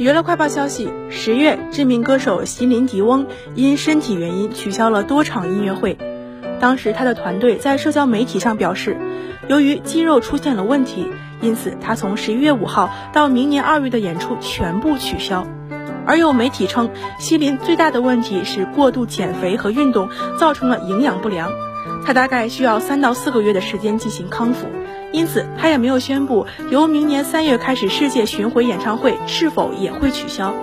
娱乐快报消息：十月，知名歌手席琳迪翁因身体原因取消了多场音乐会。当时，他的团队在社交媒体上表示，由于肌肉出现了问题，因此他从十一月五号到明年二月的演出全部取消。而有媒体称，席琳最大的问题是过度减肥和运动造成了营养不良，他大概需要三到四个月的时间进行康复。因此，他也没有宣布由明年三月开始世界巡回演唱会是否也会取消。